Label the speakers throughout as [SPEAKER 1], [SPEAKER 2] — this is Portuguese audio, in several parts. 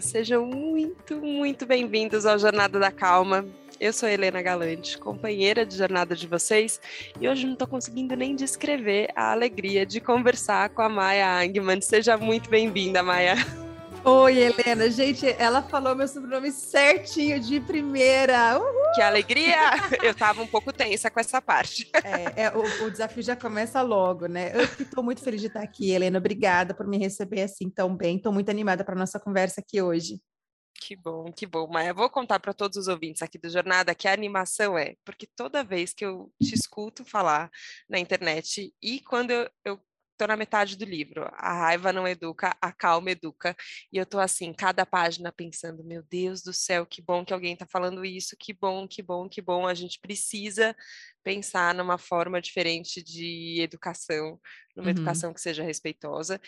[SPEAKER 1] Sejam muito, muito bem-vindos ao Jornada da Calma. Eu sou Helena Galante, companheira de jornada de vocês, e hoje não estou conseguindo nem descrever a alegria de conversar com a Maia Angman. Seja muito bem-vinda, Maia.
[SPEAKER 2] Oi, Helena. Gente, ela falou meu sobrenome certinho de primeira. Uhul!
[SPEAKER 1] Que alegria! Eu estava um pouco tensa com essa parte.
[SPEAKER 2] É, é o, o, desafio já começa logo, né? Eu estou muito feliz de estar aqui, Helena. Obrigada por me receber assim tão bem. Estou muito animada para nossa conversa aqui hoje.
[SPEAKER 1] Que bom, que bom. Mas eu vou contar para todos os ouvintes aqui do Jornada que a animação é, porque toda vez que eu te escuto falar na internet e quando eu, eu tô na metade do livro. A raiva não educa, a calma educa. E eu tô assim, cada página pensando, meu Deus do céu, que bom que alguém tá falando isso, que bom, que bom, que bom. A gente precisa pensar numa forma diferente de educação, numa uhum. educação que seja respeitosa.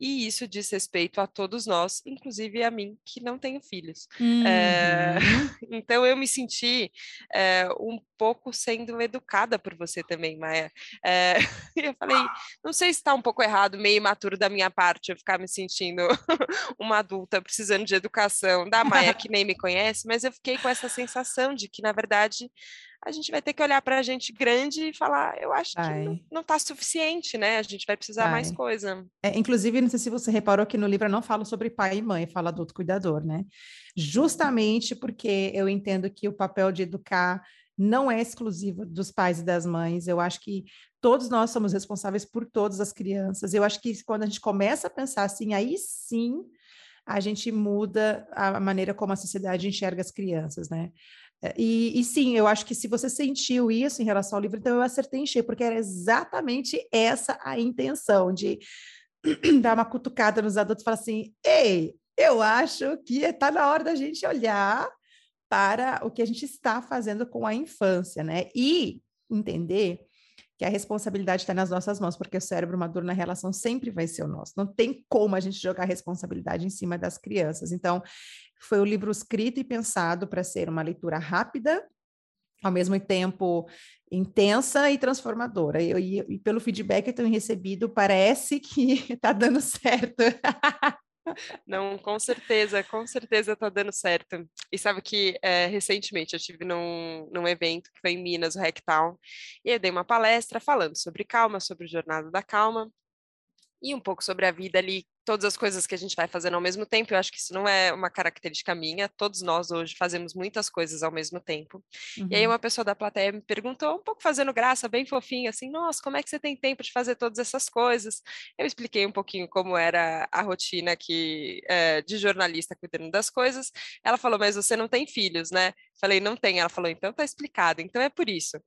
[SPEAKER 1] E isso diz respeito a todos nós, inclusive a mim, que não tenho filhos. Uhum. É, então eu me senti é, um pouco sendo educada por você também, Maia. É, eu falei, não sei se está um pouco errado, meio imaturo da minha parte, eu ficar me sentindo uma adulta precisando de educação da Maia, que nem me conhece, mas eu fiquei com essa sensação de que, na verdade, a gente vai ter que olhar para a gente grande e falar, eu acho vai. que não está suficiente, né? A gente vai precisar vai. mais coisa.
[SPEAKER 2] É, inclusive, não sei se você reparou que no livro eu não falo sobre pai e mãe, fala adulto cuidador, né? Justamente porque eu entendo que o papel de educar não é exclusivo dos pais e das mães. Eu acho que todos nós somos responsáveis por todas as crianças. Eu acho que quando a gente começa a pensar assim, aí sim a gente muda a maneira como a sociedade enxerga as crianças, né? É, e, e, sim, eu acho que se você sentiu isso em relação ao livro, então eu acertei em cheio, porque era exatamente essa a intenção de dar uma cutucada nos adultos e falar assim: ei, eu acho que está na hora da gente olhar para o que a gente está fazendo com a infância, né? E entender que a responsabilidade está nas nossas mãos, porque o cérebro maduro na relação sempre vai ser o nosso. Não tem como a gente jogar a responsabilidade em cima das crianças. Então, foi o livro escrito e pensado para ser uma leitura rápida, ao mesmo tempo intensa e transformadora. E, e, e pelo feedback que eu tenho recebido, parece que está dando certo.
[SPEAKER 1] Não, com certeza, com certeza está dando certo. E sabe que é, recentemente eu tive num, num evento que foi em Minas, o Hacktown, e eu dei uma palestra falando sobre calma, sobre Jornada da Calma, e um pouco sobre a vida ali todas as coisas que a gente vai fazendo ao mesmo tempo. Eu acho que isso não é uma característica minha. Todos nós hoje fazemos muitas coisas ao mesmo tempo. Uhum. E aí uhum. uma pessoa da plateia me perguntou, um pouco fazendo graça, bem fofinho, assim, nossa, como é que você tem tempo de fazer todas essas coisas? Eu expliquei um pouquinho como era a rotina aqui é, de jornalista cuidando das coisas. Ela falou, mas você não tem filhos, né? Falei, não tem. Ela falou, então tá explicado. Então é por isso.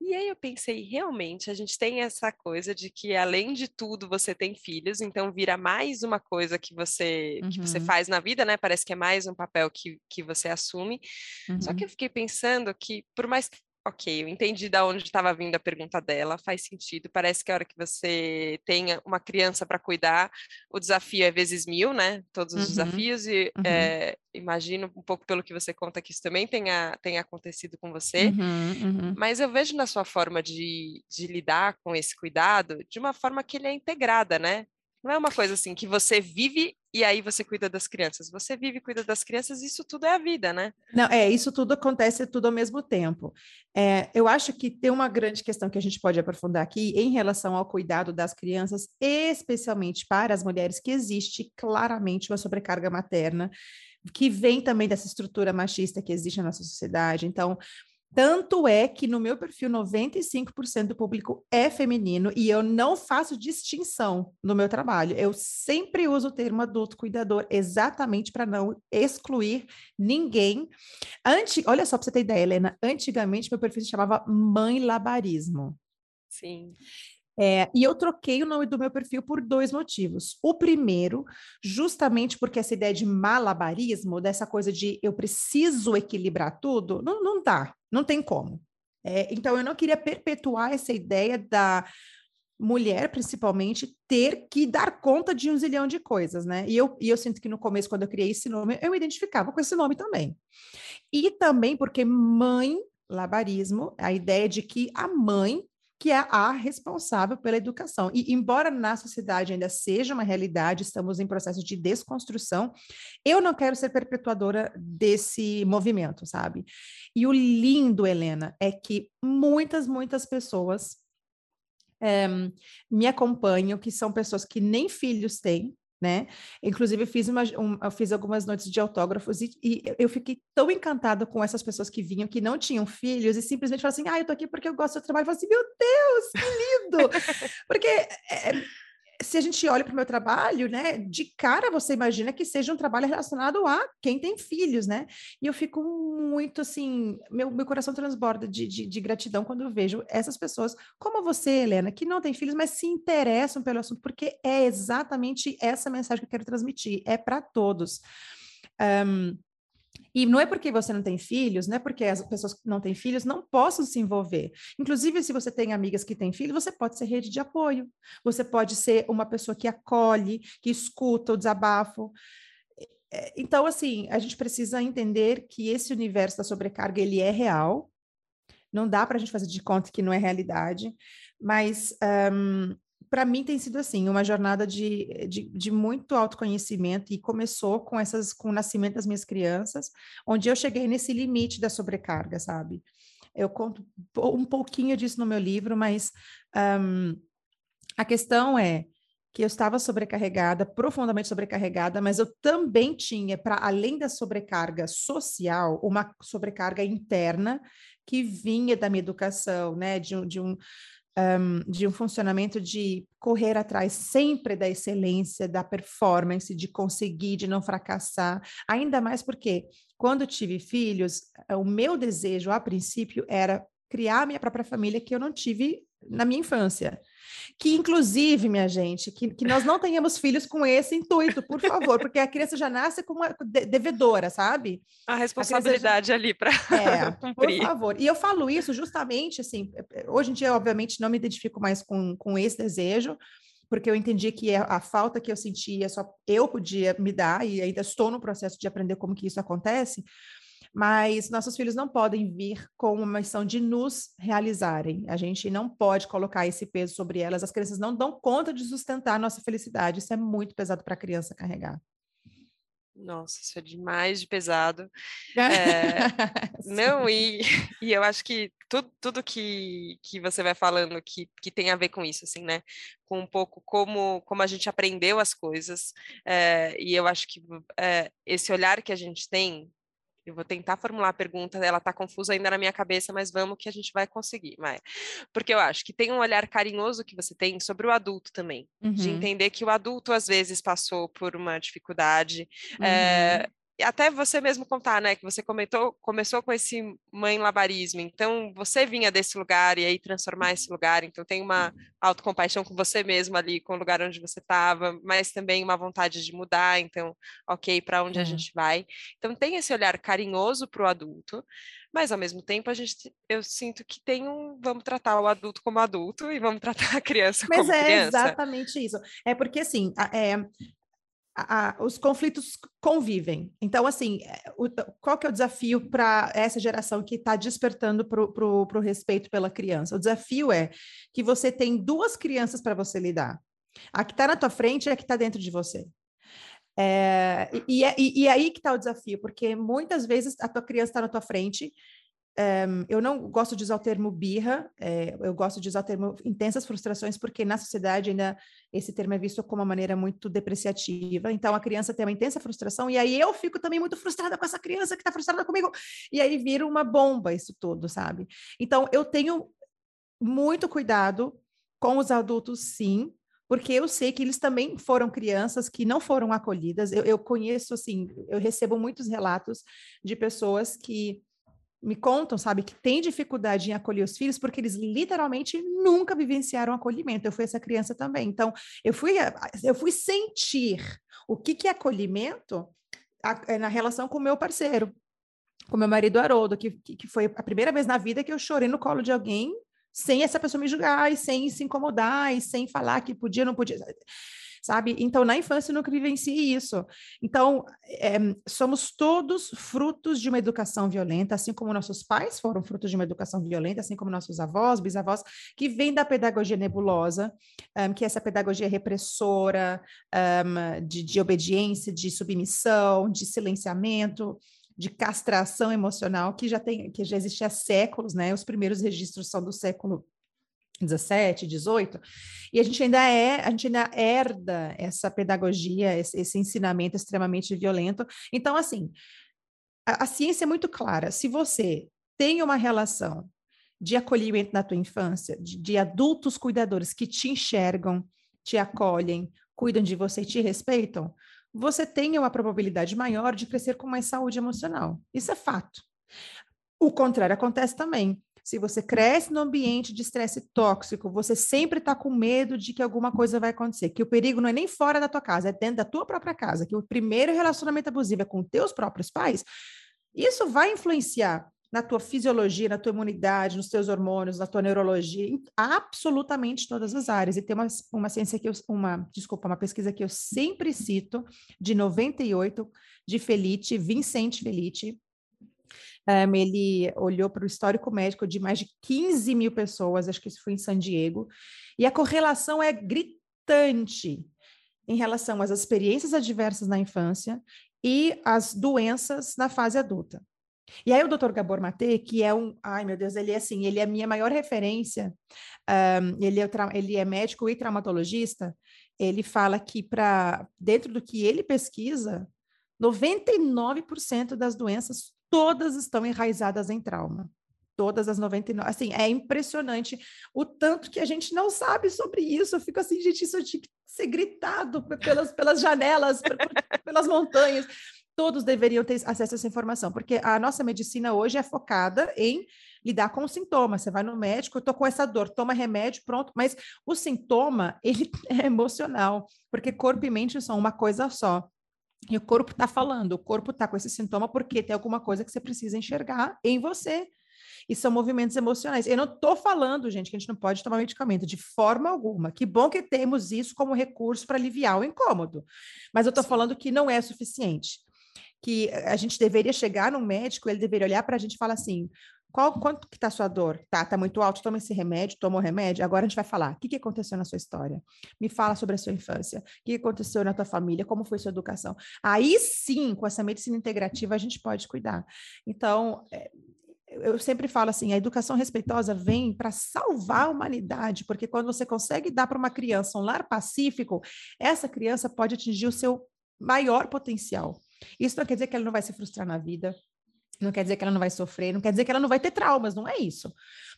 [SPEAKER 1] E aí eu pensei, realmente, a gente tem essa coisa de que, além de tudo, você tem filhos, então vira mais uma coisa que você, uhum. que você uhum. faz na vida, né? Parece que é mais um papel que, que você assume. Uhum. Só que uhum. eu fiquei pensando que, por mais ok, eu entendi da onde estava vindo a pergunta dela, faz sentido. Parece que a hora que você tem uma criança para cuidar, o desafio é vezes mil, né? Todos os uhum, desafios, e uhum. é, imagino um pouco pelo que você conta que isso também tenha, tenha acontecido com você. Uhum, uhum, Mas eu vejo na sua forma de, de lidar com esse cuidado de uma forma que ele é integrada, né? Não é uma coisa assim que você vive e aí você cuida das crianças. Você vive e cuida das crianças, isso tudo é a vida, né?
[SPEAKER 2] Não, é, isso tudo acontece tudo ao mesmo tempo. É, eu acho que tem uma grande questão que a gente pode aprofundar aqui em relação ao cuidado das crianças, especialmente para as mulheres, que existe claramente uma sobrecarga materna, que vem também dessa estrutura machista que existe na nossa sociedade. Então, tanto é que no meu perfil 95% do público é feminino e eu não faço distinção no meu trabalho. Eu sempre uso o termo adulto cuidador exatamente para não excluir ninguém. Antes, olha só para você ter ideia, Helena, antigamente meu perfil se chamava mãe labarismo.
[SPEAKER 1] Sim.
[SPEAKER 2] É, e eu troquei o nome do meu perfil por dois motivos. O primeiro, justamente porque essa ideia de malabarismo, dessa coisa de eu preciso equilibrar tudo, não, não dá, não tem como. É, então, eu não queria perpetuar essa ideia da mulher, principalmente, ter que dar conta de um zilhão de coisas, né? E eu, e eu sinto que no começo, quando eu criei esse nome, eu me identificava com esse nome também. E também porque mãe, labarismo, a ideia de que a mãe que é a responsável pela educação. E, embora na sociedade ainda seja uma realidade, estamos em processo de desconstrução, eu não quero ser perpetuadora desse movimento, sabe? E o lindo, Helena, é que muitas, muitas pessoas é, me acompanham, que são pessoas que nem filhos têm, né? Inclusive, fiz, uma, um, fiz algumas noites de autógrafos e, e, eu fiquei tão encantada com essas pessoas que vinham, que não tinham filhos, e simplesmente falaram assim: ah, eu tô aqui porque eu gosto do trabalho. Eu falei assim: meu Deus, que lindo! porque é, se a gente olha para o meu trabalho, né, de cara você imagina que seja um trabalho relacionado a quem tem filhos, né? E eu fico muito assim, meu, meu coração transborda de, de, de gratidão quando eu vejo essas pessoas, como você, Helena, que não tem filhos, mas se interessam pelo assunto, porque é exatamente essa mensagem que eu quero transmitir, é para todos. Um, e não é porque você não tem filhos, não é porque as pessoas que não têm filhos não possam se envolver. Inclusive, se você tem amigas que têm filhos, você pode ser rede de apoio. Você pode ser uma pessoa que acolhe, que escuta o desabafo. É, então, assim, a gente precisa entender que esse universo da sobrecarga, ele é real. Não dá para a gente fazer de conta que não é realidade. Mas um, para mim tem sido assim, uma jornada de, de, de, muito autoconhecimento e começou com essas com o nascimento das minhas crianças, onde eu cheguei nesse limite da sobrecarga, sabe? Eu conto um pouquinho disso no meu livro, mas um, a questão é que eu estava sobrecarregada, profundamente sobrecarregada, mas eu também tinha, para além da sobrecarga social, uma sobrecarga interna que vinha da minha educação, né? De, de um um, de um funcionamento de correr atrás sempre da excelência, da performance, de conseguir, de não fracassar. Ainda mais porque, quando tive filhos, o meu desejo, a princípio, era criar a minha própria família que eu não tive na minha infância. Que, inclusive, minha gente, que, que nós não tenhamos filhos com esse intuito, por favor, porque a criança já nasce com uma devedora, sabe?
[SPEAKER 1] A responsabilidade a já... ali para
[SPEAKER 2] é, cumprir. Por favor. E eu falo isso justamente, assim, hoje em dia, obviamente, não me identifico mais com, com esse desejo, porque eu entendi que a, a falta que eu sentia só eu podia me dar, e ainda estou no processo de aprender como que isso acontece, mas nossos filhos não podem vir com uma missão de nos realizarem. A gente não pode colocar esse peso sobre elas. As crianças não dão conta de sustentar a nossa felicidade. Isso é muito pesado para a criança carregar.
[SPEAKER 1] Nossa, isso é demais de pesado. É, não, e, e eu acho que tudo, tudo que, que você vai falando que, que tem a ver com isso, assim, né? Com um pouco como, como a gente aprendeu as coisas. É, e eu acho que é, esse olhar que a gente tem eu vou tentar formular a pergunta, ela está confusa ainda na minha cabeça, mas vamos que a gente vai conseguir, Maia. Porque eu acho que tem um olhar carinhoso que você tem sobre o adulto também, uhum. de entender que o adulto às vezes passou por uma dificuldade, uhum. é, até você mesmo contar, né, que você comentou, começou com esse mãe labarismo, então você vinha desse lugar e aí transformar esse lugar, então tem uma autocompaixão com você mesmo ali, com o lugar onde você estava, mas também uma vontade de mudar, então, ok, para onde é. a gente vai. Então tem esse olhar carinhoso para o adulto, mas ao mesmo tempo a gente, eu sinto que tem um, vamos tratar o adulto como adulto e vamos tratar a criança
[SPEAKER 2] mas
[SPEAKER 1] como é criança.
[SPEAKER 2] Mas é exatamente isso. É porque assim, é, a, os conflitos convivem. Então, assim, é, o, qual que é o desafio para essa geração que está despertando para o respeito pela criança? O desafio é que você tem duas crianças para você lidar. A que está na tua frente e a que está dentro de você. É, e, e, e, é aí que está o desafio, porque muitas vezes a tua criança está na tua frente um, eu não gosto de usar o termo birra, é, eu gosto de usar o termo intensas frustrações, porque na sociedade ainda esse termo é visto como uma maneira muito depreciativa. Então a criança tem uma intensa frustração, e aí eu fico também muito frustrada com essa criança que está frustrada comigo, e aí vira uma bomba isso tudo, sabe? Então eu tenho muito cuidado com os adultos, sim, porque eu sei que eles também foram crianças que não foram acolhidas. Eu, eu conheço, assim, eu recebo muitos relatos de pessoas que me contam, sabe, que tem dificuldade em acolher os filhos porque eles literalmente nunca vivenciaram acolhimento. Eu fui essa criança também. Então, eu fui, eu fui sentir o que, que é acolhimento é, na relação com o meu parceiro, com meu marido Haroldo, que, que foi a primeira vez na vida que eu chorei no colo de alguém sem essa pessoa me julgar e sem se incomodar e sem falar que podia, não podia sabe? Então, na infância, eu nunca vivencie isso. Então, é, somos todos frutos de uma educação violenta, assim como nossos pais foram frutos de uma educação violenta, assim como nossos avós, bisavós, que vem da pedagogia nebulosa, um, que é essa pedagogia repressora, um, de, de obediência, de submissão, de silenciamento, de castração emocional que já tem, que já existe há séculos, né? Os primeiros registros são do século 17, 18, e a gente ainda é, a gente ainda herda essa pedagogia, esse, esse ensinamento extremamente violento. Então, assim, a, a, ciência é muito clara. Se você tem uma relação de acolhimento na tua infância, de, de adultos cuidadores que te enxergam, te acolhem, cuidam de você e te respeitam, você tem uma probabilidade maior de crescer com mais saúde emocional. Isso é fato. O contrário acontece também. Se você cresce no ambiente de estresse tóxico, você sempre está com medo de que alguma coisa vai acontecer, que o perigo não é nem fora da tua casa, é dentro da tua própria casa, que o primeiro relacionamento abusivo é com teus próprios pais, isso vai influenciar na tua fisiologia, na tua imunidade, nos teus hormônios, na tua neurologia, em absolutamente todas as áreas. E tem uma, uma ciência que eu, uma, desculpa, uma pesquisa que eu sempre cito, de 98, de Felice, Vincent Felice, um, ele olhou para o histórico médico de mais de 15 mil pessoas, acho que isso foi em San Diego, e a correlação é gritante em relação às experiências adversas na infância e as doenças na fase adulta. E aí o Dr. Gabor Mate, que é um, ai meu Deus, ele é assim, ele é a minha maior referência, um, ele, é, ele é médico e traumatologista, ele fala que para dentro do que ele pesquisa, 99% das doenças todas estão enraizadas em trauma. Todas as 99. Assim, é impressionante o tanto que a gente não sabe sobre isso. Eu fico assim, gente, isso tinha que ser gritado pelas, pelas janelas, pelas montanhas. Todos deveriam ter acesso a essa informação, porque a nossa medicina hoje é focada em lidar com o sintoma. Você vai no médico, eu tô com essa dor, toma remédio, pronto. Mas o sintoma, ele é emocional, porque corpo e mente são uma coisa só. E o corpo está falando, o corpo está com esse sintoma porque tem alguma coisa que você precisa enxergar em você. E são movimentos emocionais. Eu não estou falando, gente, que a gente não pode tomar medicamento de forma alguma. Que bom que temos isso como recurso para aliviar o incômodo. Mas eu estou falando que não é suficiente. Que a gente deveria chegar no médico, ele deveria olhar para a gente e falar assim: qual, quanto que tá a sua dor? Tá, tá muito alto, toma esse remédio, toma o remédio. Agora a gente vai falar, o que, que aconteceu na sua história? Me fala sobre a sua infância. O que aconteceu na tua família? Como foi sua educação? Aí sim, com essa medicina integrativa, a gente pode cuidar. Então, é, eu sempre falo assim, a educação respeitosa vem para salvar a humanidade, porque quando você consegue dar para uma criança um lar pacífico, essa criança pode atingir o seu maior potencial. Isso não quer dizer que ela não vai se frustrar na vida, não quer dizer que ela não vai sofrer, não quer dizer que ela não vai ter traumas, não é isso.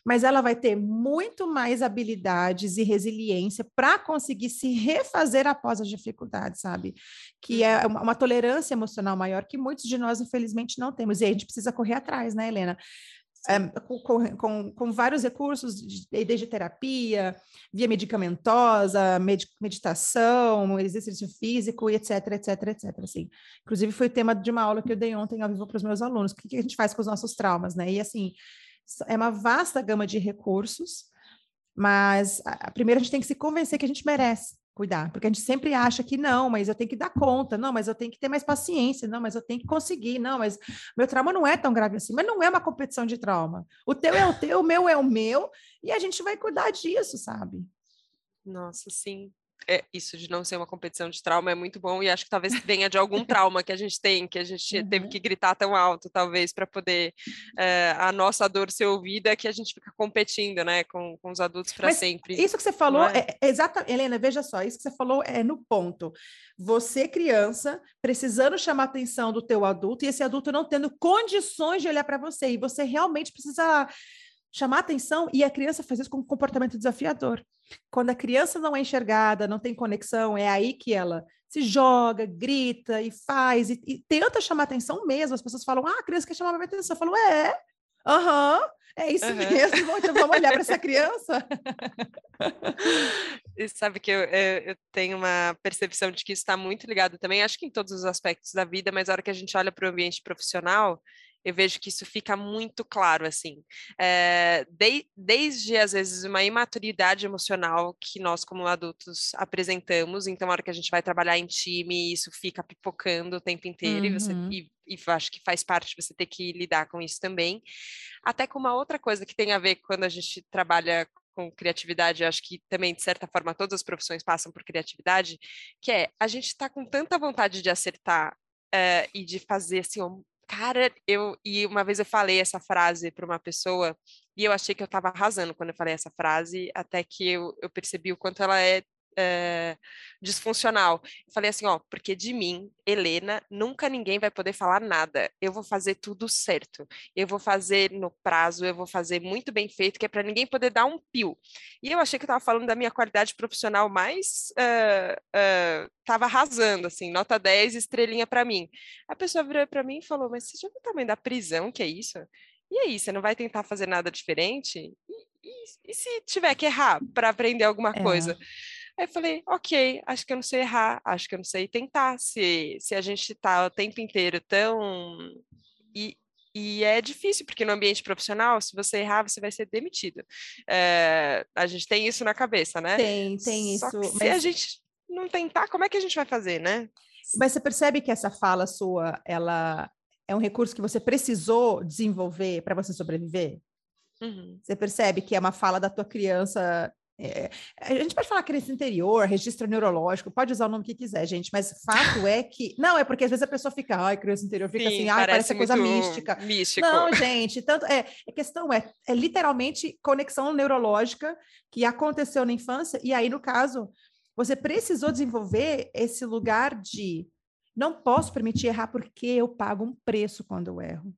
[SPEAKER 2] Mas ela vai ter muito mais habilidades e resiliência para conseguir se refazer após as dificuldades, sabe? Que é uma, uma, tolerância emocional maior que muitos de nós, infelizmente, não temos. E aí a gente precisa correr atrás, né, Helena? É, com, com, com, vários recursos, desde terapia, via medicamentosa, med, meditação, exercício físico, etc, etc, etc. Assim. Inclusive, foi o tema de uma aula que eu dei ontem ao vivo para os meus alunos, o que, que a gente faz com os nossos traumas, né? E, assim, é uma vasta gama de recursos, mas a, a, primeiro a gente tem que se convencer que a gente merece, cuidar, porque a gente sempre acha que não, mas eu tenho que dar conta, não, mas eu tenho que ter mais paciência, não, mas eu tenho que conseguir, não, mas meu trauma não é tão grave assim, mas não é uma competição de trauma. O teu é o teu, o meu é o meu, e a gente vai cuidar disso, sabe?
[SPEAKER 1] Nossa, sim é, isso de não ser uma competição de trauma é muito bom e acho que talvez venha de algum trauma que a gente tem, que a gente uhum. teve que gritar tão alto, talvez, para poder é, a nossa dor ser ouvida, que a gente fica competindo, né, com, com os adultos para sempre.
[SPEAKER 2] Isso que você falou, é? é exatamente, Helena, veja só, isso que você falou é no ponto. Você, criança, precisando chamar a atenção do teu adulto e esse adulto não tendo condições de olhar para você, e você realmente precisa chamar atenção e a criança faz isso com um comportamento desafiador. Quando a criança não é enxergada, não tem conexão, é aí que ela se joga, grita e faz, e, e tenta chamar atenção mesmo. As pessoas falam, ah, a criança quer chamar minha atenção. Eu falo, é, aham, uhum, é isso uhum. mesmo, então vamos olhar para essa criança.
[SPEAKER 1] e sabe que eu, eu, tenho uma percepção de que isso está muito ligado também, acho que em todos os aspectos da vida, mas a hora que a gente olha para o ambiente profissional, eu vejo que isso fica muito claro, assim, é, de, desde, às vezes, uma imaturidade emocional que nós, como adultos, apresentamos, então, na hora que a gente vai trabalhar em time, isso fica pipocando o tempo inteiro, uhum. e, você, e, e acho que faz parte você ter que lidar com isso também, até com uma outra coisa que tem a ver quando a gente trabalha com criatividade, acho que também, de certa forma, todas as profissões passam por criatividade, que é a gente está com tanta vontade de acertar uh, e de fazer assim, um, cara, eu. E uma vez eu falei essa frase para uma pessoa e eu achei que eu estava arrasando quando eu falei essa frase, até que eu, eu percebi o quanto ela é é, disfuncional. Eu falei assim, ó, porque de mim, Helena, nunca ninguém vai poder falar nada. Eu vou fazer tudo certo. Eu vou fazer no prazo, eu vou fazer muito bem feito, que é para ninguém poder dar um pio. E eu achei que eu estava falando da minha qualidade profissional mais estava uh, uh, arrasando, assim, nota 10, estrelinha para mim. A pessoa virou para mim e falou: Mas você já viu o tamanho da prisão que é isso? E aí, você não vai tentar fazer nada diferente? E, e, e se tiver que errar para aprender alguma é. coisa? Aí eu falei, ok, acho que eu não sei errar, acho que eu não sei tentar. Se, se a gente está o tempo inteiro tão. E, e é difícil, porque no ambiente profissional, se você errar, você vai ser demitido. É, a gente tem isso na cabeça, né?
[SPEAKER 2] Tem, tem Só
[SPEAKER 1] isso. se a gente não tentar, como é que a gente vai fazer, né?
[SPEAKER 2] Mas você percebe que essa fala sua, ela é um recurso que você precisou desenvolver para você sobreviver? Uhum. Você percebe que é uma fala da tua criança é, a gente pode falar criança interior, registro neurológico, pode usar o nome que quiser, gente, mas fato é que. Não, é porque às vezes a pessoa fica, ai, criança interior, fica Sim, assim, ai, parece, parece coisa mística.
[SPEAKER 1] Místico.
[SPEAKER 2] Não, gente, tanto. É, a questão é, é literalmente conexão neurológica que aconteceu na infância, e aí, no caso, você precisou desenvolver esse lugar de não posso permitir errar porque eu pago um preço quando eu erro.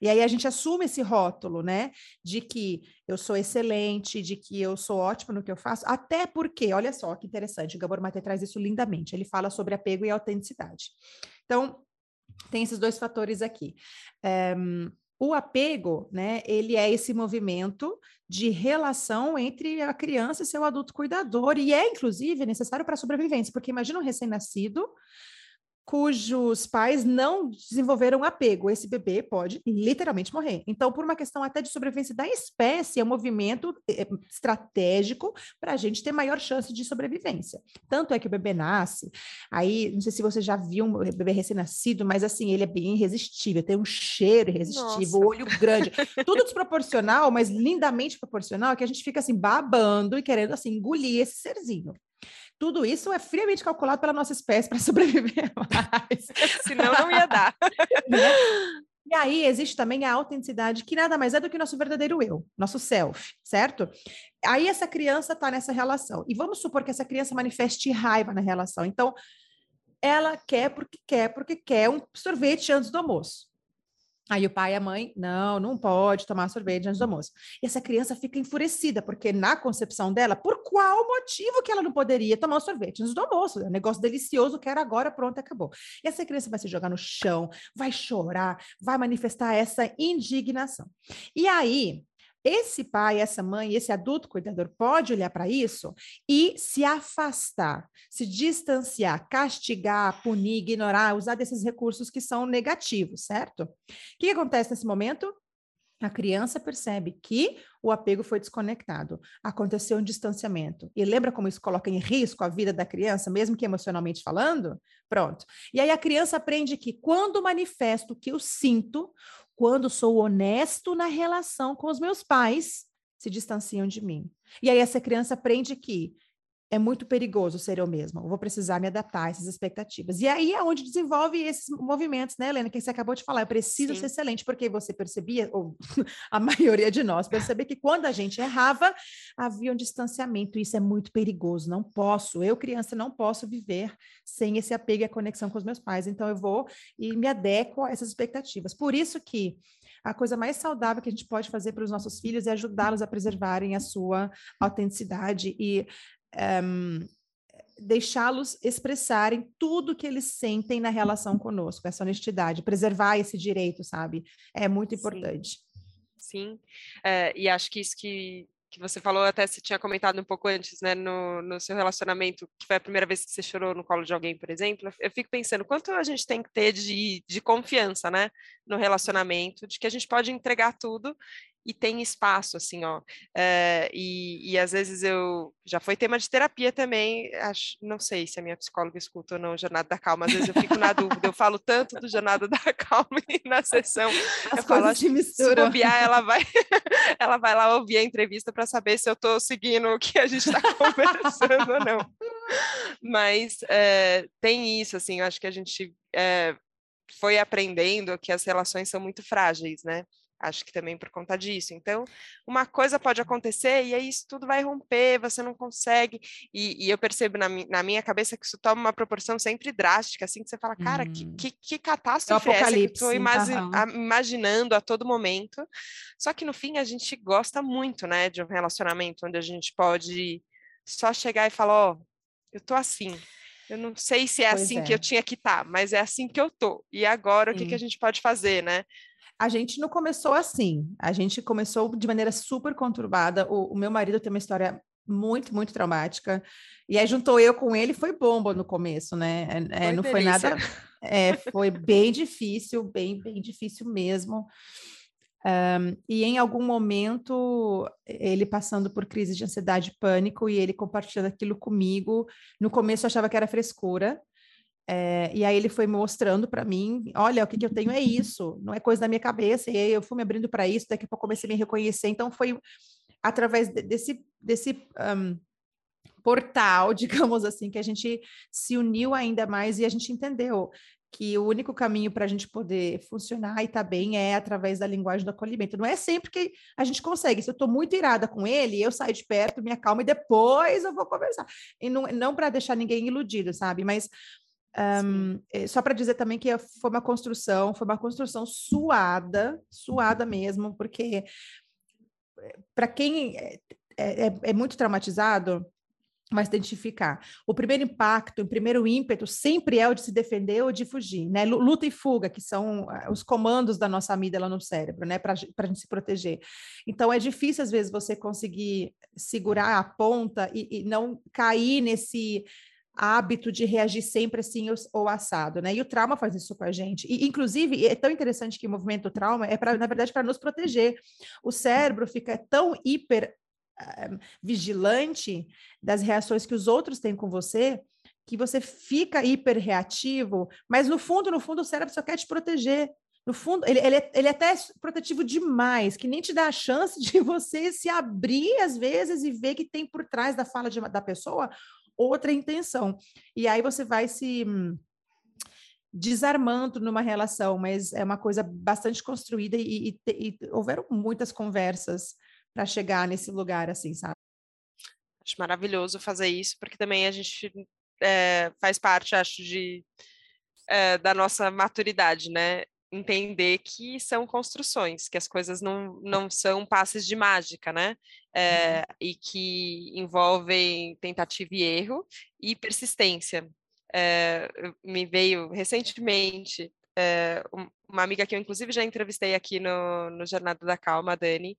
[SPEAKER 2] E aí a gente assume esse rótulo, né, de que eu sou excelente, de que eu sou ótimo no que eu faço, até porque, olha só que interessante, o Gabor Mate traz isso lindamente, ele fala sobre apego e autenticidade. Então, tem esses dois fatores aqui. Um, o apego, né, ele é esse movimento de relação entre a criança e seu adulto cuidador, e é, inclusive, necessário para a sobrevivência, porque imagina um recém-nascido cujos pais não desenvolveram apego. Esse bebê pode literalmente morrer. Então, por uma questão até de sobrevivência da espécie, é um movimento eh, eh, estratégico para a gente ter maior chance de sobrevivência. Tanto é que o bebê nasce, aí, não sei se você já viu um bebê recém-nascido, mas assim, ele é bem irresistível, tem um cheiro irresistível, Nossa. olho grande, tudo desproporcional, mas lindamente proporcional, que a gente fica assim babando e querendo assim engolir esse serzinho. Tudo isso é friamente calculado pela nossa espécie para sobreviver mais.
[SPEAKER 1] Senão não ia dar.
[SPEAKER 2] Né? E aí existe também a autenticidade, que nada mais é do que nosso verdadeiro eu, nosso self, certo? Aí essa criança está nessa relação. E vamos supor que essa criança manifeste raiva na relação. Então, ela quer porque quer, porque quer um sorvete antes do almoço. Aí o pai e a mãe, não, não pode tomar sorvete antes do almoço. E essa criança fica enfurecida, porque na concepção dela, por qual motivo que ela não poderia tomar sorvete antes do almoço? É um negócio delicioso, quero agora, pronto, acabou. E essa criança vai se jogar no chão, vai chorar, vai manifestar essa indignação. E aí, esse pai, essa mãe, esse adulto cuidador pode olhar para isso e se afastar, se distanciar, castigar, punir, ignorar, usar desses recursos que são negativos, certo? O que acontece nesse momento? A criança percebe que o apego foi desconectado, aconteceu um distanciamento. E lembra como isso coloca em risco a vida da criança, mesmo que emocionalmente falando? Pronto. E aí a criança aprende que quando manifesto o que eu sinto, quando sou honesto na relação com os meus pais, se distanciam de mim. E aí essa criança aprende que é muito perigoso ser eu mesma. Eu vou precisar me adaptar a essas expectativas. E aí é onde desenvolve esses movimentos, né, Helena? Que você acabou de falar. Eu preciso Sim. ser excelente, porque você percebia, ou a maioria de nós percebia que quando a gente errava, havia um distanciamento. Isso é muito perigoso. Não posso, eu, criança, não posso viver sem esse apego e a conexão com os meus pais. Então, eu vou e me adequo a essas expectativas. Por isso que a coisa mais saudável que a gente pode fazer para os nossos filhos é ajudá-los a preservarem a sua autenticidade e um, deixá-los expressarem tudo que eles sentem na relação conosco, essa honestidade, preservar esse direito, sabe? É muito importante.
[SPEAKER 1] Sim, Sim. É, e acho que isso que que você falou, até se tinha comentado um pouco antes, né, no, no seu relacionamento, que foi a primeira vez que você chorou no colo de alguém, por exemplo, eu fico pensando quanto a gente tem que ter de, de confiança, né, no relacionamento, de que a gente pode entregar tudo e tem espaço, assim, ó. É, e, e às vezes eu. Já foi tema de terapia também, acho, não sei se a minha psicóloga escuta ou não Jornada da Calma, às vezes eu fico na dúvida. Eu falo tanto do Jornada da Calma na sessão.
[SPEAKER 2] As
[SPEAKER 1] eu
[SPEAKER 2] falo. Se
[SPEAKER 1] bobear, ela vai, ela vai lá ouvir a entrevista para saber se eu estou seguindo o que a gente está conversando ou não. Mas é, tem isso, assim, eu acho que a gente. É, foi aprendendo que as relações são muito frágeis, né? Acho que também por conta disso. Então, uma coisa pode acontecer e aí isso tudo vai romper, você não consegue. E, e eu percebo na, na, minha cabeça que isso toma uma proporção sempre drástica, assim, que você fala, cara, hum. que, que, que, catástrofe é, essa que eu estou imagi imaginando a todo momento. Só que no fim a gente gosta muito, né, de um relacionamento onde a gente pode só chegar e falar, ó, oh, eu tô assim. Eu não sei se é pois assim é. que eu tinha que estar, tá, mas é assim que eu tô. E agora, Sim. o que, que a gente pode fazer, né?
[SPEAKER 2] A gente não começou assim. A gente começou de maneira super conturbada. O, o meu marido tem uma história muito, muito traumática. E aí juntou eu com ele, foi bomba no começo, né? É, é não foi nada. É, foi bem difícil, bem, bem difícil mesmo. Um, e em algum momento, ele passando por crise de ansiedade e pânico, e ele compartilhando aquilo comigo. No começo eu achava que era frescura, é, e aí ele foi mostrando para mim, olha, o que, que eu tenho é isso, não é coisa da minha cabeça. E aí eu fui me abrindo para isso, daqui a pouco comecei a me reconhecer. Então foi através de, desse, desse um, portal, digamos assim, que a gente se uniu ainda mais e a gente entendeu que o único caminho para a gente poder funcionar e estar tá bem é através da linguagem do acolhimento. Não é sempre que a gente consegue. Se eu estou muito irada com ele, eu saio de perto, me acalmo e depois eu vou conversar. E não, não para deixar ninguém iludido, sabe? Mas um, eh, só para dizer também que foi uma construção, foi uma construção suada, suada mesmo, porque eh, para quem é, é, é, muito traumatizado, mas identificar. O primeiro impacto, o primeiro ímpeto sempre é o de se defender ou de fugir, né? Luta e fuga, que são ah, os comandos da nossa amígdala no cérebro, né? Para a gente se proteger. Então é difícil, às vezes, você conseguir segurar a ponta e, e não cair nesse hábito de reagir sempre assim ou, assado, né? E o trauma faz isso com a gente. E, inclusive, é tão interessante que o movimento trauma é, pra, na verdade, para nos proteger. O cérebro fica tão hiper uh, vigilante das reações que os outros têm com você que você fica hiper reativo, mas no fundo, no fundo, o cérebro só quer te proteger. No fundo, ele, ele, é, ele é até protetivo demais, que nem te dá a chance de você se abrir às vezes e ver que tem por trás da fala de, da pessoa outra intenção. E aí você vai se desarmando numa relação, mas é uma coisa bastante construída e, e, e houveram muitas conversas para chegar nesse lugar, assim, sabe?
[SPEAKER 1] Acho maravilhoso fazer isso, porque também a gente é, faz parte, acho, de, é, da nossa maturidade, né? Entender que são construções, que as coisas não, não são passes de mágica, né? É, e que envolvem tentativa e erro e persistência. É, me veio recentemente é, uma amiga que eu inclusive já entrevistei aqui no, no Jornada da Calma, a Dani,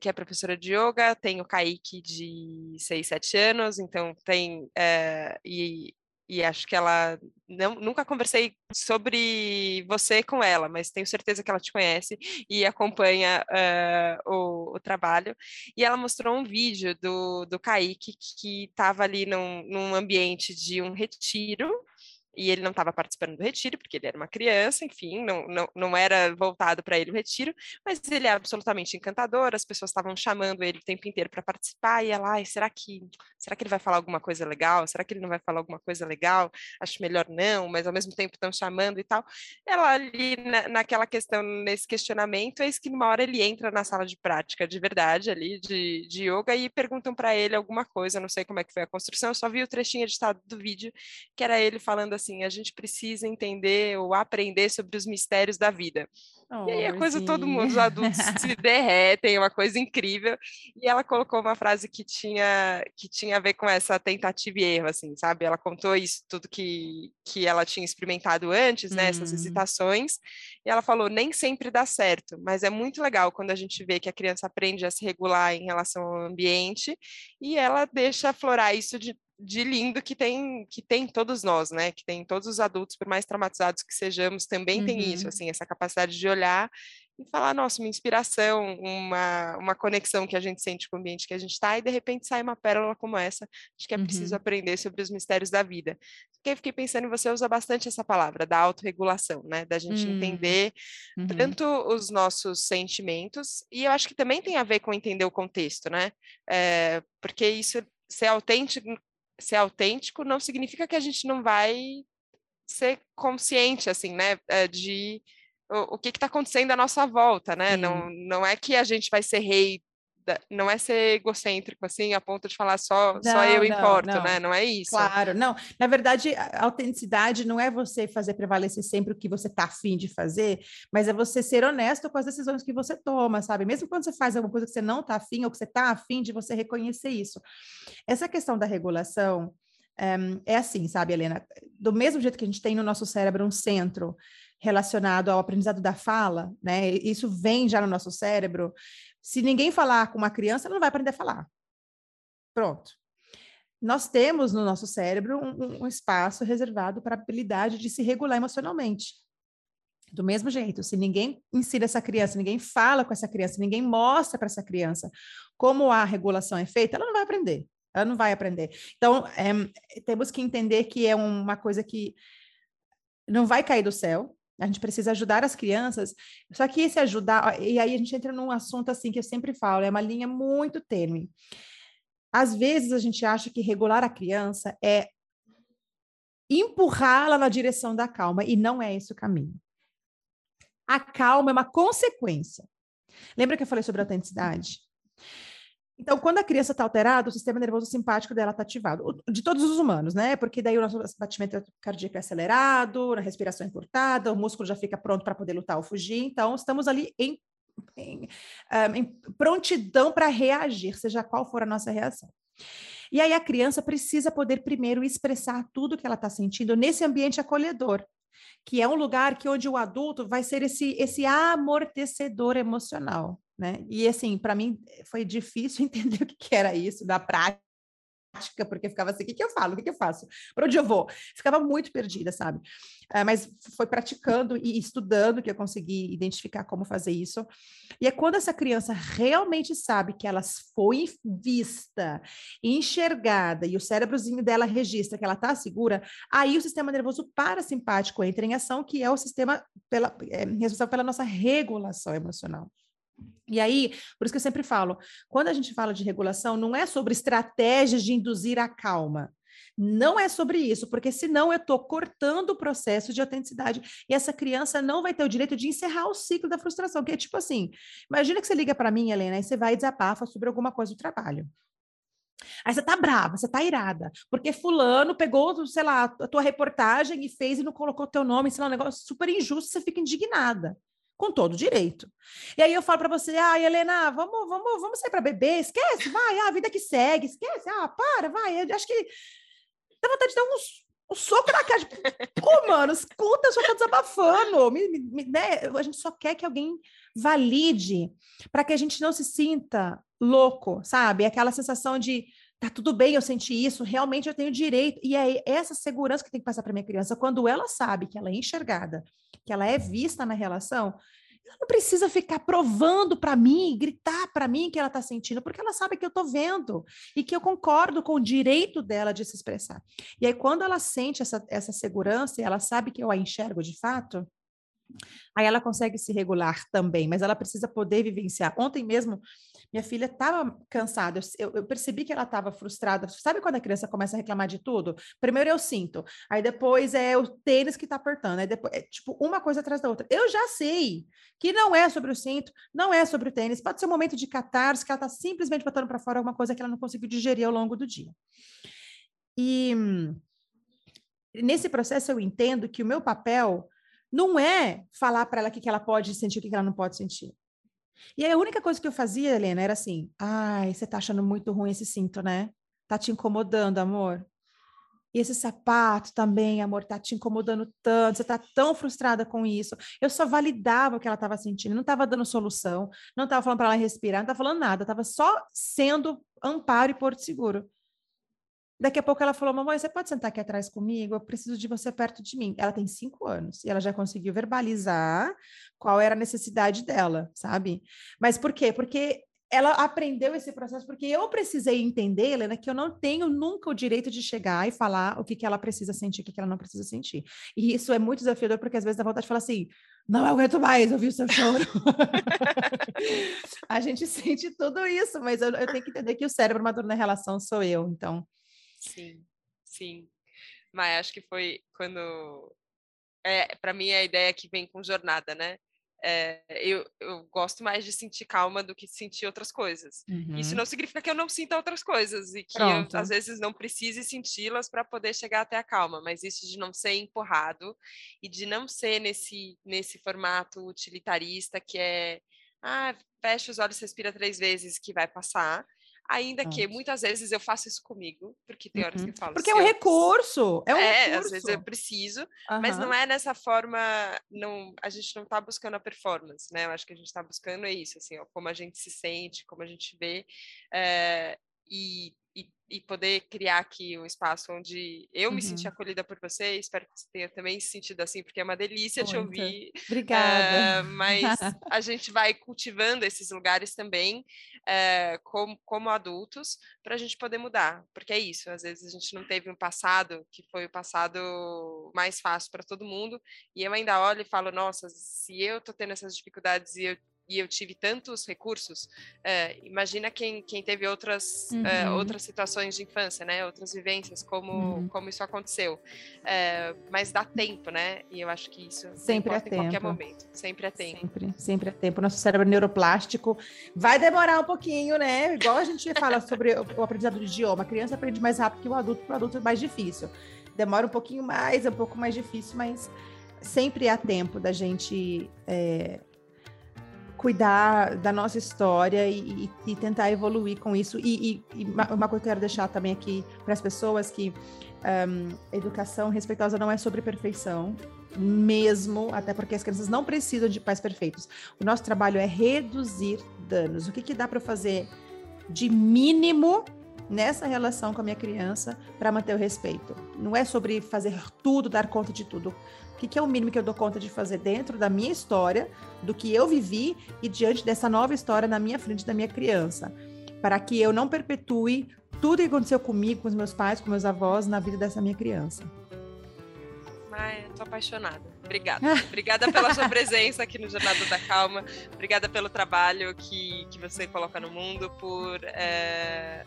[SPEAKER 1] que é professora de yoga, tem o Kaique de 6, 7 anos, então tem, e e acho que ela não, nunca conversei sobre você com ela, mas tenho certeza que ela te conhece e acompanha uh, o, o, trabalho. E ela mostrou um vídeo do, do Kaique que estava ali num, num ambiente de um retiro e ele não estava participando do retiro, porque ele era uma criança, enfim, não, não, não era voltado para ele o retiro, mas ele é absolutamente encantador, as pessoas estavam chamando ele o tempo inteiro para participar, e ela, será que, será que ele vai falar alguma coisa legal? Será que ele não vai falar alguma coisa legal? Acho melhor não, mas ao mesmo tempo estão chamando e tal. Ela ali na, naquela questão, nesse questionamento, é isso que numa hora ele entra na sala de prática de verdade ali, de, de yoga, e perguntam para ele alguma coisa, não sei como é que foi a construção, eu só vi o trechinho editado do vídeo, que era ele falando assim, assim, a gente precisa entender ou aprender sobre os mistérios da vida. Oh, e aí a coisa, todo mundo, os adultos se derretem, é uma coisa incrível. E ela colocou uma frase que tinha, que tinha a ver com essa tentativa e erro, assim, sabe? Ela contou isso, tudo que, que ela tinha experimentado antes, né? Essas hum. hesitações. E ela falou, nem sempre dá certo, mas é muito legal quando a gente vê que a criança aprende a se regular em relação ao ambiente e ela deixa aflorar isso de de lindo que tem que tem todos nós, né? Que tem todos os adultos, por mais traumatizados que sejamos, também uhum. tem isso, uhum. assim, essa capacidade de olhar e falar, nossa, uma inspiração, uma, uma conexão que a gente sente com o ambiente que a gente está, e de repente sai uma pérola como essa, acho que é preciso uhum. aprender sobre os mistérios da vida. Porque eu fiquei pensando, você usa bastante essa palavra, da autorregulação, né? Da gente uhum. entender tanto os nossos sentimentos, e eu acho que também tem a ver com entender o contexto, né? É, porque isso ser autêntico, ser autêntico não significa que a gente não vai ser consciente, assim, né, eh, de o, o que está acontecendo à nossa volta, né? Não, não é que a gente vai ser rei não é ser egocêntrico, assim, a ponto de falar só, não, só eu não, importo, não. né? Não é isso.
[SPEAKER 2] Claro, não. Na verdade, a autenticidade não é você fazer prevalecer sempre o que você está afim de fazer, mas é você ser honesto com as decisões que você toma, sabe? Mesmo quando você faz alguma coisa que você não está afim ou que você está afim de você reconhecer isso. Essa questão da regulação é, é assim, sabe, Helena? Do mesmo jeito que a gente tem no nosso cérebro um centro relacionado ao aprendizado da fala, né? Isso vem já no nosso cérebro. Se ninguém falar com uma criança, ela não vai aprender a falar. Pronto. Nós temos no nosso cérebro um, um espaço reservado para a habilidade de se regular emocionalmente. Do mesmo jeito, se ninguém ensina essa criança, ninguém fala com essa criança, ninguém mostra para essa criança como a regulação é feita, ela não vai aprender. Ela não vai aprender. Então, é, temos que entender que é uma coisa que não vai cair do céu, a gente precisa ajudar as crianças. Só que esse ajudar, e aí a gente entra num assunto assim que eu sempre falo, é uma linha muito tênue. Às vezes a gente acha que regular a criança é empurrá-la na direção da calma, e não é esse o caminho. A calma é uma consequência. Lembra que eu falei sobre autenticidade? Então, quando a criança está alterada, o sistema nervoso simpático dela está ativado, de todos os humanos, né? Porque daí o nosso batimento cardíaco é acelerado, a respiração é encurtada, o músculo já fica pronto para poder lutar ou fugir. Então, estamos ali em, em, em prontidão para reagir, seja qual for a nossa reação. E aí a criança precisa poder primeiro expressar tudo que ela está sentindo nesse ambiente acolhedor, que é um lugar que onde o adulto vai ser esse, esse amortecedor emocional né? E assim, para mim foi difícil entender o que, que era isso da prática porque ficava assim, o que, que eu falo, o que, que eu faço, para onde eu vou? Ficava muito perdida, sabe? É, mas foi praticando e estudando que eu consegui identificar como fazer isso. E é quando essa criança realmente sabe que ela foi vista, enxergada, e o cérebrozinho dela registra que ela está segura, aí o sistema nervoso parasimpático entra em ação, que é o sistema pela, é, responsável pela nossa regulação emocional. E aí, por isso que eu sempre falo, quando a gente fala de regulação, não é sobre estratégias de induzir a calma. Não é sobre isso, porque senão eu estou cortando o processo de autenticidade e essa criança não vai ter o direito de encerrar o ciclo da frustração, que é tipo assim: imagina que você liga para mim, Helena, e você vai e desabafa sobre alguma coisa do trabalho. Aí você tá brava, você tá irada, porque fulano pegou, sei lá, a tua reportagem e fez e não colocou teu nome, sei lá, um negócio super injusto, você fica indignada com todo direito. E aí eu falo para você, ah, Helena, vamos, vamos, vamos sair para beber, esquece, vai, ah, a vida que segue, esquece, ah, para, vai, eu acho que dá vontade de dar uns, um soco na cara, pô, mano, escuta, só tô desabafando, me, me, né? a gente só quer que alguém valide para que a gente não se sinta louco, sabe? Aquela sensação de tá tudo bem, eu senti isso, realmente eu tenho direito. E é essa segurança que tem que passar para minha criança. Quando ela sabe que ela é enxergada, que ela é vista na relação, ela não precisa ficar provando para mim, gritar para mim que ela está sentindo, porque ela sabe que eu estou vendo e que eu concordo com o direito dela de se expressar. E aí, quando ela sente essa, essa segurança e ela sabe que eu a enxergo de fato, Aí ela consegue se regular também, mas ela precisa poder vivenciar. Ontem mesmo, minha filha estava cansada, eu, eu, percebi que ela estava frustrada. Sabe quando a criança começa a reclamar de tudo? Primeiro eu sinto, aí depois é o tênis que está apertando, aí depois é tipo uma coisa atrás da outra. Eu já sei que não é sobre o cinto, não é sobre o tênis, pode ser um momento de catarse, que ela está simplesmente botando para fora alguma coisa que ela não conseguiu digerir ao longo do dia. E nesse processo eu entendo que o meu papel não é falar para ela o que ela pode sentir, o que ela não pode sentir. E aí a única coisa que eu fazia, Helena, era assim: ai, você tá achando muito ruim esse cinto, né? Tá te incomodando, amor. E esse sapato também, amor, tá te incomodando tanto, você tá tão frustrada com isso. Eu só validava o que ela estava sentindo, não estava dando solução, não estava falando para ela respirar, não estava falando nada, estava só sendo amparo e porto seguro. Daqui a pouco ela falou: Mamãe, você pode sentar aqui atrás comigo? Eu preciso de você perto de mim. Ela tem cinco anos e ela já conseguiu verbalizar qual era a necessidade dela, sabe? Mas por quê? Porque ela aprendeu esse processo porque eu precisei entender, Helena, que eu não tenho nunca o direito de chegar e falar o que, que ela precisa sentir, o que, que ela não precisa sentir. E isso é muito desafiador, porque às vezes dá vontade de falar assim: não aguento mais ouvir o seu choro. a gente sente tudo isso, mas eu, eu, tenho que entender que o cérebro maduro na relação sou eu, então.
[SPEAKER 1] Sim, sim. Mas acho que foi quando. É, para mim, a ideia que vem com jornada, né? É, eu, eu, gosto mais de sentir calma do que sentir outras coisas. Uhum. Isso não significa que eu não sinta outras coisas e que eu, às vezes não precise senti-las para poder chegar até a calma, mas isso de não ser empurrado e de não ser nesse, nesse formato utilitarista que é ah, fecha os olhos, respira três vezes que vai passar, Ainda que muitas vezes eu faço isso comigo, porque tem horas que eu falo.
[SPEAKER 2] Porque é um recurso, é um é, recurso.
[SPEAKER 1] às vezes eu preciso, uhum. mas não é nessa forma, não, a gente não está buscando a performance, né? Eu acho que a gente está buscando é isso, assim, ó, como a gente se sente, como a gente vê, é, e e poder criar aqui um espaço onde eu uhum. me senti uhum. acolhida por você. Espero que você tenha também se sentido assim, porque é uma delícia Muito. te ouvir.
[SPEAKER 2] Obrigada.
[SPEAKER 1] Uh, mas a gente vai cultivando esses lugares também uh, como, como adultos para a gente poder mudar, porque é isso. Às vezes a gente não teve um passado que foi o passado mais fácil para todo mundo, e eu ainda olho e falo: nossa, se eu estou tendo essas dificuldades e eu e eu tive tantos recursos, é, imagina quem, quem teve outras, uhum. é, outras situações de infância, né? Outras vivências, como, uhum. como isso aconteceu. É, mas dá tempo, né? E eu acho que isso
[SPEAKER 2] sempre é tempo. em
[SPEAKER 1] qualquer momento. Sempre é tempo.
[SPEAKER 2] Sempre, sempre é tempo. Nosso cérebro neuroplástico vai demorar um pouquinho, né? Igual a gente fala sobre o aprendizado do idioma. A criança aprende mais rápido que o adulto, para o adulto é mais difícil. Demora um pouquinho mais, é um pouco mais difícil, mas sempre há tempo da gente é, cuidar da nossa história e, e, tentar evoluir com isso. E, e, uma coisa que eu quero deixar também aqui para as pessoas que um, educação respeitosa não é sobre perfeição, mesmo, até porque as crianças não precisam de pais perfeitos. O nosso trabalho é reduzir danos. O que, que dá para fazer de mínimo nessa relação com a minha criança para manter o respeito? Não é sobre fazer tudo, dar conta de tudo. O que, que é o mínimo que eu dou conta de fazer dentro da minha história, do que eu vivi e diante dessa nova história na minha frente da minha criança? Para que eu não perpetue tudo que aconteceu comigo, com os meus pais, com meus avós, na vida dessa minha criança.
[SPEAKER 1] Ai, eu tô apaixonada. Obrigada. Obrigada pela sua presença aqui no Jornada da Calma. Obrigada pelo trabalho que, que você coloca no mundo, por é,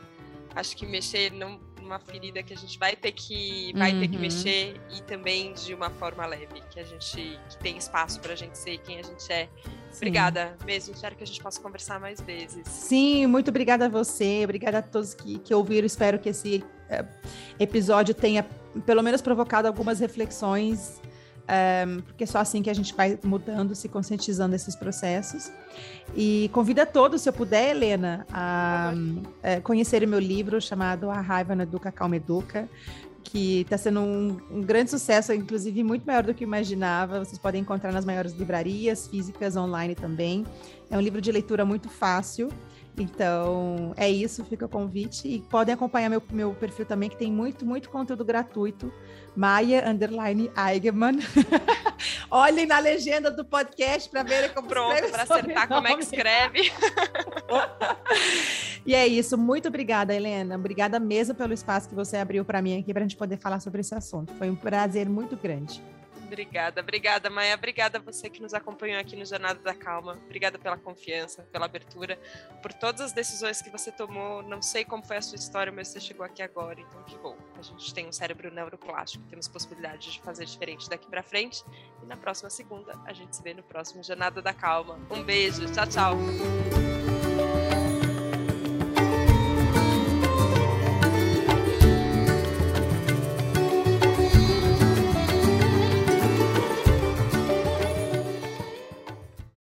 [SPEAKER 1] acho que mexer não uma ferida que a gente vai ter que vai uhum. ter que uhum. mexer e também de uma forma leve, que a gente que tem espaço para a gente ser quem a gente é. Sim. Obrigada mesmo, espero que a gente possa conversar mais vezes.
[SPEAKER 2] Sim, muito obrigada a você, obrigada a todos que, que ouviram. Espero que esse uh, episódio tenha pelo menos provocado algumas reflexões um, porque é só assim que a gente vai mudando, se conscientizando desses processos. E convido a todos, se eu puder, Helena, a, a conhecer o meu livro chamado A Raiva não Educa, Calma Educa, que está sendo um, um, grande sucesso, inclusive muito maior do que eu imaginava. Vocês podem encontrar nas maiores livrarias físicas, online também. É um livro de leitura muito fácil. Então, é isso, fica o convite. E podem acompanhar meu, meu perfil também, que tem muito, muito conteúdo gratuito. Maia Underline Eigenman. Olhem na legenda do podcast para verem como
[SPEAKER 1] Pronto, para acertar como é que escreve.
[SPEAKER 2] e é isso. Muito obrigada, Helena. Obrigada mesmo pelo espaço que você abriu para mim aqui para a gente poder falar sobre esse assunto. Foi um prazer muito grande.
[SPEAKER 1] Obrigada, obrigada, Maia. Obrigada a você que nos acompanhou aqui no Jornada da Calma. Obrigada pela confiança, pela abertura, por todas as decisões que você tomou. Não sei como foi a sua história, mas você chegou aqui agora, então que bom. A gente tem um cérebro neuroplástico, temos possibilidade de fazer diferente daqui para frente. E na próxima segunda, a gente se vê no próximo Jornada da Calma. Um beijo, tchau, tchau.